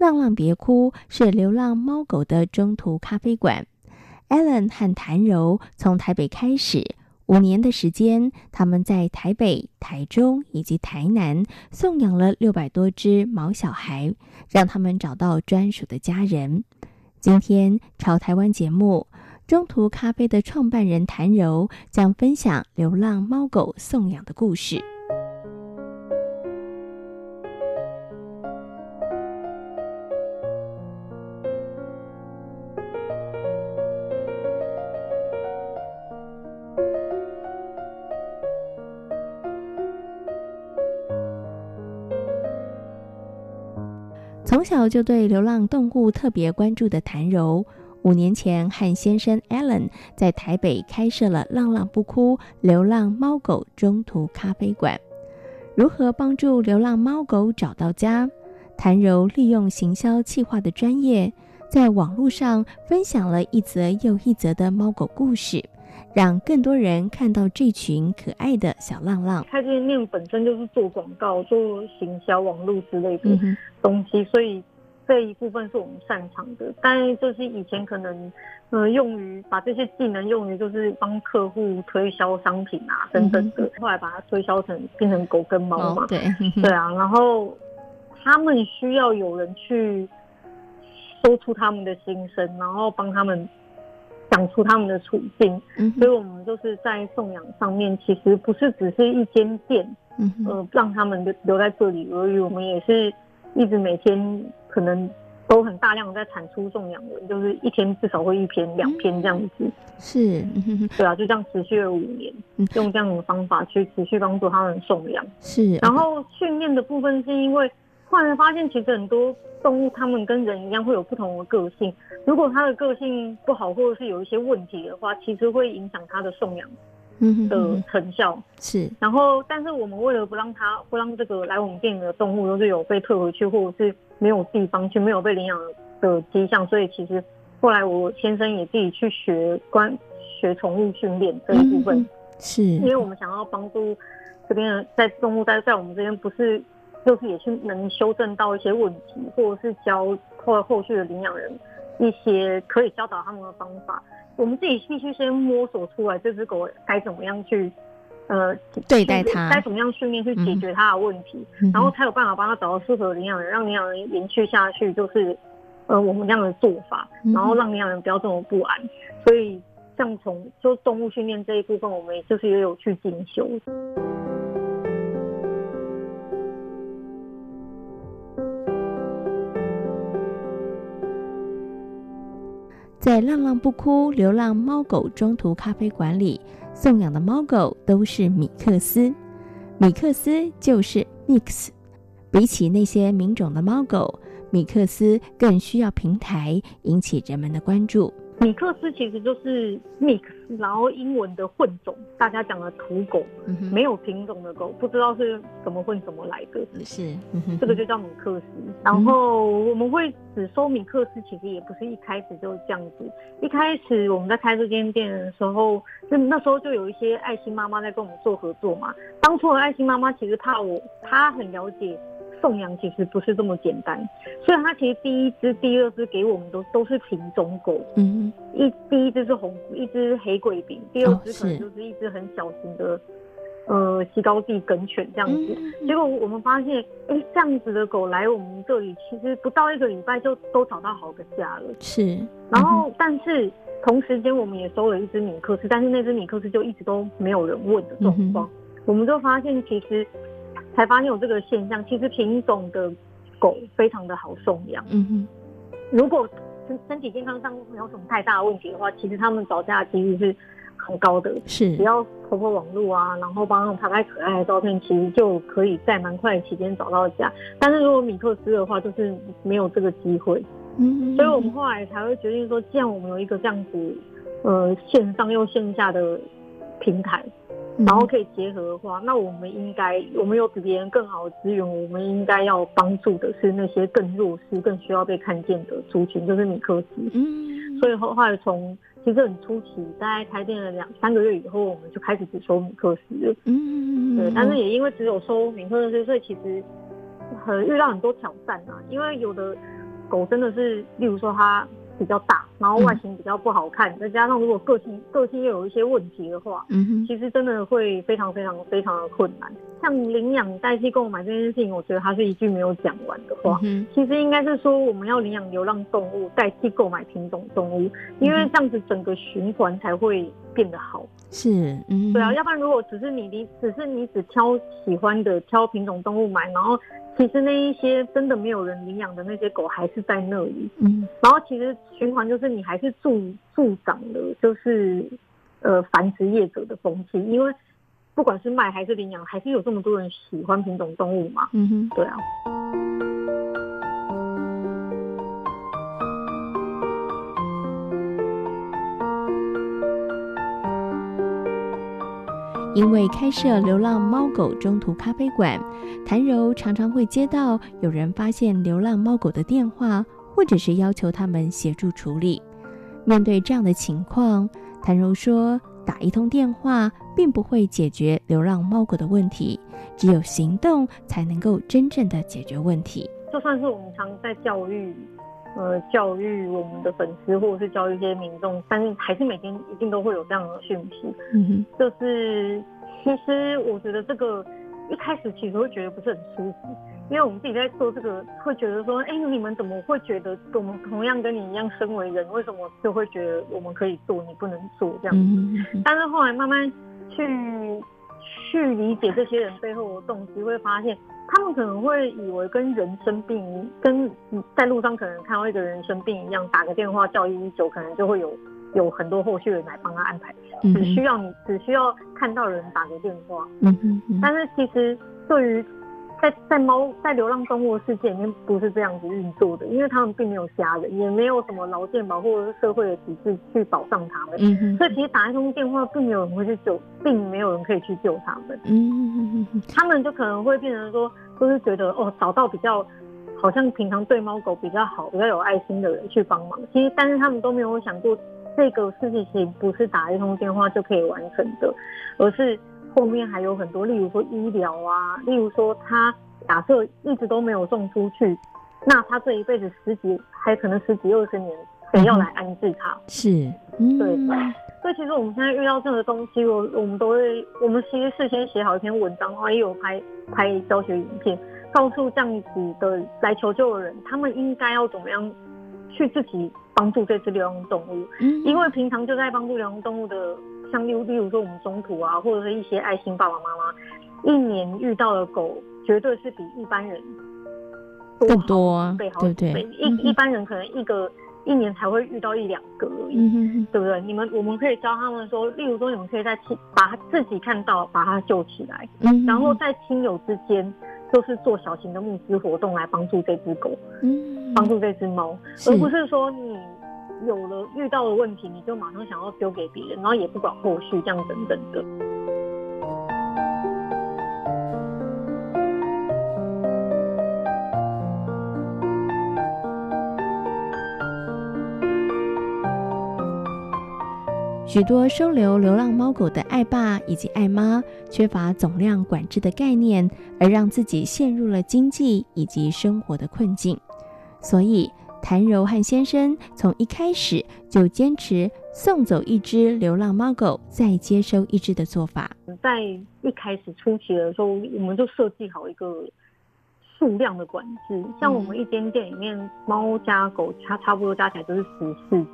浪浪别哭是流浪猫狗的中途咖啡馆。Allen 和谭柔从台北开始，五年的时间，他们在台北、台中以及台南送养了六百多只毛小孩，让他们找到专属的家人。今天《潮台湾》节目。中途咖啡的创办人谭柔将分享流浪猫狗送养的故事。从小就对流浪动物特别关注的谭柔。五年前，和先生 Allen 在台北开设了“浪浪不哭”流浪猫狗中途咖啡馆。如何帮助流浪猫狗找到家？谭柔利用行销企划的专业，在网络上分享了一则又一则的猫狗故事，让更多人看到这群可爱的小浪浪。开店面本身就是做广告、做行销、网络之类的东西，嗯、所以。这一部分是我们擅长的，但就是以前可能，呃，用于把这些技能用于就是帮客户推销商品啊等等的，后来把它推销成变成狗跟猫嘛，哦、对 对啊，然后他们需要有人去说出他们的心声，然后帮他们讲出他们的处境，嗯、所以我们就是在送养上面，其实不是只是一间店，呃，让他们留留在这里而已，我们也是一直每天。可能都很大量的在产出送养文，就是一天至少会一篇两篇这样子。是，对啊，就这样持续了五年，用这样的方法去持续帮助他们送养。是，然后训练的部分是因为后来发现，其实很多动物它们跟人一样会有不同的个性，如果它的个性不好或者是有一些问题的话，其实会影响它的送养。的成效。是，然后，但是我们为了不让它，不让这个来我们店里的动物都是有被退回去，或者是没有地方去，没有被领养的迹象，所以其实后来我先生也自己去学关学宠物训练这一部分，嗯、是，因为我们想要帮助这边在动物在在我们这边不是，就是也是能修正到一些问题，或者是教后后续的领养人一些可以教导他们的方法。我们自己必须先摸索出来这只狗该怎么样去，呃，对待它，该怎么样训练去解决它的问题，嗯、然后才有办法帮它找到适合的领养人，让领养人延续下去。就是，呃，我们这样的做法，然后让领养人不要这么不安。所以，像从就动物训练这一部分，我们就是也有去进修。在浪浪不哭流浪猫狗中途咖啡馆里，送养的猫狗都是米克斯。米克斯就是 mix。比起那些名种的猫狗，米克斯更需要平台引起人们的关注。米克斯其实就是 mix，然后英文的混种，大家讲的土狗，嗯、没有品种的狗，不知道是怎么混怎么来的，是，嗯、这个就叫米克斯。然后我们会只收米克斯，其实也不是一开始就这样子。一开始我们在开这间店的时候，那那时候就有一些爱心妈妈在跟我们做合作嘛。当初的爱心妈妈其实怕我，她很了解。送养其实不是这么简单，所以它其实第一只、第二只给我们都都是品种狗，嗯，一第一只是红，一只黑贵宾，第二只可能就是一只很小型的，哦、呃，西高地梗犬这样子。嗯、结果我们发现，哎、欸，这样子的狗来我们这里，其实不到一个礼拜就都找到好个家了。是，然后但是同时间我们也收了一只米克斯，但是那只米克斯就一直都没有人问的状况，嗯、我们就发现其实。才发现有这个现象，其实品种的狗非常的好送养。嗯哼，如果身身体健康上没有什么太大的问题的话，其实他们找家的几率是很高的。是，只要 po po 网络啊，然后帮他们拍拍可爱的照片，其实就可以在蛮快的期间找到家。但是如果米克斯的话，就是没有这个机会。嗯，所以我们后来才会决定说，既然我们有一个这样子，呃，线上又线下的平台。然后可以结合的话，那我们应该，我们有比别人更好的资源，我们应该要帮助的是那些更弱势、更需要被看见的族群，就是米克斯。嗯，所以后来从其实很初期，大概开店了两三个月以后，我们就开始只收米克斯了。嗯，对，但是也因为只有收米克斯，所以其实很遇到很多挑战啊，因为有的狗真的是，例如说它。比较大，然后外形比较不好看，再、嗯、加上如果个性个性又有一些问题的话，嗯哼，其实真的会非常非常非常的困难。像领养代替购买这件事情，我觉得它是一句没有讲完的话。嗯、其实应该是说，我们要领养流浪动物代替购买品种动物，因为这样子整个循环才会变得好。是，嗯，对啊，要不然如果只是你你只是你只挑喜欢的挑品种动物买，然后。其实那一些真的没有人领养的那些狗还是在那里，嗯，然后其实循环就是你还是助助长了就是呃繁殖业者的风气，因为不管是卖还是领养，还是有这么多人喜欢品种动物嘛，嗯哼，对啊。因为开设流浪猫狗中途咖啡馆，谭柔常常会接到有人发现流浪猫狗的电话，或者是要求他们协助处理。面对这样的情况，谭柔说：“打一通电话并不会解决流浪猫狗的问题，只有行动才能够真正的解决问题。”就算是我们常在教育，呃，教育我们的粉丝，或者是教育一些民众，但是还是每天一定都会有这样的讯息。嗯哼，就是其实我觉得这个一开始其实会觉得不是很舒服，因为我们自己在做这个，会觉得说，哎、欸，你们怎么会觉得我们同样跟你一样身为人，为什么就会觉得我们可以做，你不能做这样子？嗯，但是后来慢慢去去理解这些人背后的动机，会发现。他们可能会以为跟人生病，跟在路上可能看到一个人生病一样，打个电话叫一一九，可能就会有有很多后续人来帮他安排。只需要你，只需要看到人打个电话。嗯嗯嗯。但是其实对于在在猫在流浪动物的世界里面，不是这样子运作的，因为他们并没有家人，也没有什么劳健保或者是社会的体制去保障他们。嗯嗯。所以其实打一通电话，并没有人会去救，并没有人可以去救他们。嗯。他们就可能会变成说。就是觉得哦，找到比较好像平常对猫狗比较好、比较有爱心的人去帮忙。其实，但是他们都没有想过，这个事情其实不是打一通电话就可以完成的，而是后面还有很多，例如说医疗啊，例如说他假设一直都没有送出去，那他这一辈子十几，还可能十几二十年，谁要来安置他？嗯、是，嗯、对。所以其实我们现在遇到这样的东西，我我们都会，我们其实事先写好一篇文章的话，也有拍拍教学影片，告诉这样子的来求救的人，他们应该要怎么样去自己帮助这只流浪动物。嗯，因为平常就在帮助流浪动物的，像例如例如说我们中途啊，或者是一些爱心爸爸妈妈，一年遇到的狗绝对是比一般人多更多啊，对对？对，一一般人可能一个。一年才会遇到一两个而已，对不对？你们我们可以教他们说，例如说，你们可以在亲把他自己看到，把他救起来，嗯、然后在亲友之间，就是做小型的募资活动来帮助这只狗，嗯，帮助这只猫，而不是说你有了遇到的问题，你就马上想要丢给别人，然后也不管后续这样等等的。许多收留流浪猫狗的爱爸以及爱妈缺乏总量管制的概念，而让自己陷入了经济以及生活的困境。所以，谭柔和先生从一开始就坚持送走一只流浪猫狗，再接收一只的做法。在一开始初期的时候，我们就设计好一个。数量的管制，像我们一间店里面，猫加狗差差不多加起来就是十四只，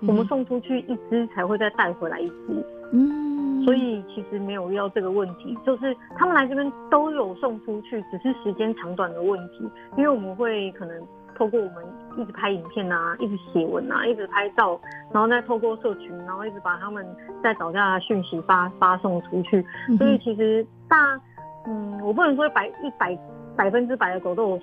嗯、我们送出去一只才会再带回来一只，嗯，所以其实没有遇到这个问题，就是他们来这边都有送出去，只是时间长短的问题，因为我们会可能透过我们一直拍影片啊，一直写文啊，一直拍照，然后再透过社群，然后一直把他们在找下的讯息发发送出去。嗯、所以其实大，嗯，我不能说百一百百分之百的狗都有。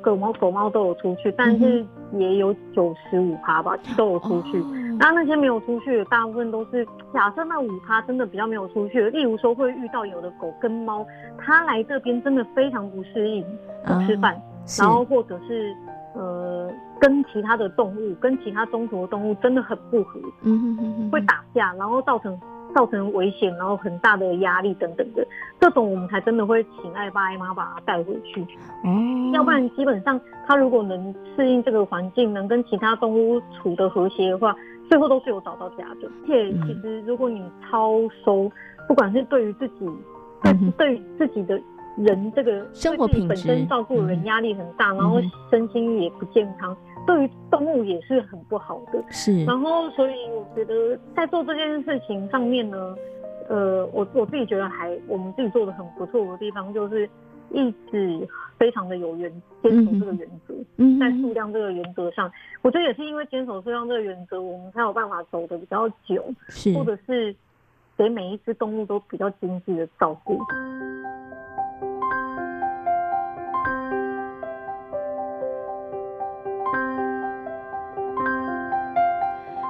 狗猫狗猫都有出去，但是也有九十五趴吧都有出去。那、哦、那些没有出去的，大部分都是假设那五趴真的比较没有出去的。例如说会遇到有的狗跟猫，它来这边真的非常不适应，不吃饭，哦、然后或者是呃跟其他的动物，跟其他中途的动物真的很不合，嗯哼哼哼，会打架，然后造成。造成危险，然后很大的压力等等的，这种我们才真的会请爱爸爱妈把它带回去。嗯，要不然基本上它如果能适应这个环境，能跟其他动物处的和谐的话，最后都是有找到家的。而且其实如果你超收，不管是对于自己，对对于自己的。人这个生活品质，本身照顾人压力很大，嗯、然后身心也不健康，嗯、对于动物也是很不好的。是，然后所以我觉得在做这件事情上面呢，呃，我我自己觉得还我们自己做的很不错的地方，就是一直非常的有原坚守这个原则。嗯，在数量这个原则上，我觉得也是因为坚守数量这个原则，我们才有办法走的比较久，是，或者是给每一只动物都比较精致的照顾。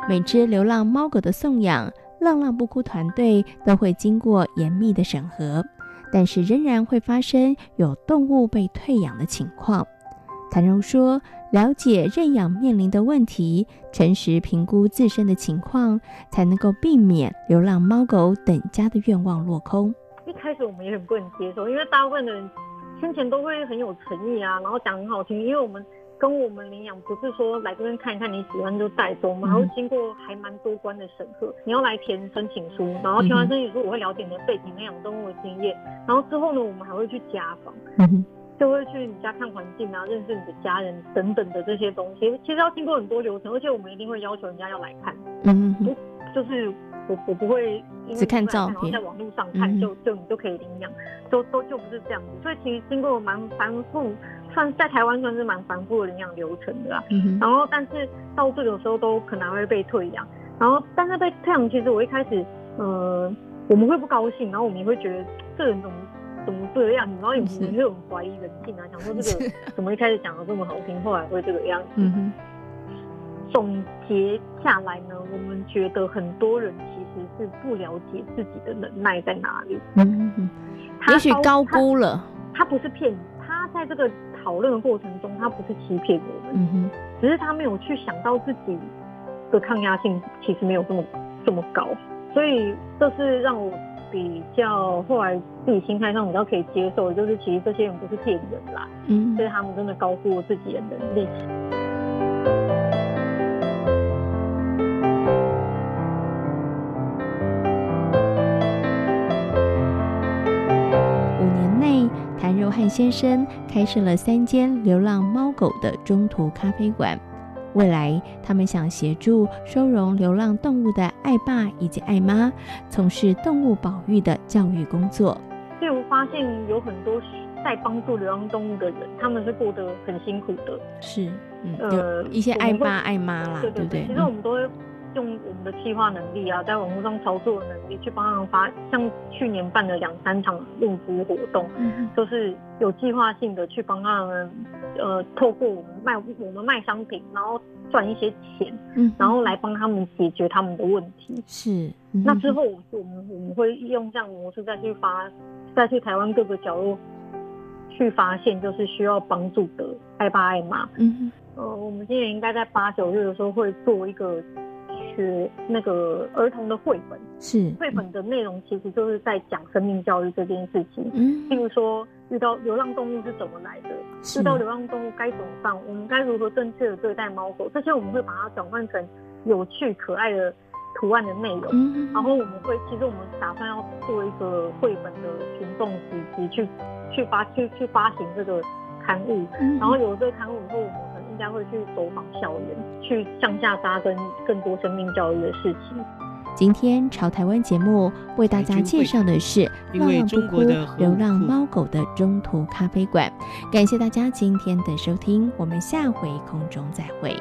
每只流浪猫狗的送养，浪浪不哭团队都会经过严密的审核，但是仍然会发生有动物被退养的情况。谭荣说：“了解认养面临的问题，诚实评估自身的情况，才能够避免流浪猫狗等家的愿望落空。”一开始我们也很不能接受，因为大部分的人先前都会很有诚意啊，然后讲很好听，因为我们。跟我们领养不是说来这边看一看，你喜欢就带走嘛，然后经过还蛮多关的审核，你要来填申请书，然后填完申请书，我会了解你的背景、领养动物的经验，然后之后呢，我们还会去家访，就会去你家看环境啊，认识你的家人等等的这些东西，其实要经过很多流程，而且我们一定会要求人家要来看，嗯，就是我我不会因为只看照片，然后在网络上看就就你就可以领养，都都就不是这样子，所以其实经过蛮繁复。算在台湾算是蛮繁复的领养流程的啦，嗯、然后但是到这个时候都可能会被退养，然后但是被退养，其实我一开始，呃，我们会不高兴，然后我们也会觉得这人怎么怎么这样，然后也也会很怀疑人性啊，想说这个怎么一开始讲的这么好听，后来会这个样子。总结下来呢，我们觉得很多人其实是不了解自己的能耐在哪里，嗯也许高估了，他，他不是骗你，他在这个。讨论的过程中，他不是欺骗我们，嗯、只是他没有去想到自己的抗压性其实没有这么这么高，所以这是让我比较后来自己心态上比较可以接受的，就是其实这些人不是骗人啦，嗯，所以他们真的高估我自己的能力。和先生开设了三间流浪猫狗的中途咖啡馆，未来他们想协助收容流浪动物的爱爸以及爱妈，从事动物保育的教育工作。所以我发现有很多在帮助流浪动物的人，他们是过得很辛苦的。是，嗯，呃，一些爱爸爱妈啦，对对对。其实我们都会。用我们的企划能力啊，在网络上操作的能力去帮他们发，像去年办了两三场募资活动，嗯、都是有计划性的去帮他们，呃，透过我们卖我们卖商品，然后赚一些钱，嗯、然后来帮他们解决他们的问题。是，嗯、那之后我们我们会用这样的模式再去发，再去台湾各个角落去发现，就是需要帮助的爱爸爱妈。嗯，呃，我们今年应该在八九月的时候会做一个。学那个儿童的绘本，是绘本的内容，其实就是在讲生命教育这件事情。嗯，譬如说遇到流浪动物是怎么来的，遇到流浪动物该怎么办，我们该如何正确的对待猫狗，这些我们会把它转换成有趣可爱的图案的内容。嗯，然后我们会，其实我们打算要做一个绘本的群众集集去去发去去发行这个刊物，然后有了这个刊物以后，我们。应该会去走访校园，去向下扎根更多生命教育的事情。今天朝台湾节目为大家介绍的是《浪浪不哭流浪猫狗的中途咖啡馆》，感谢大家今天的收听，我们下回空中再会。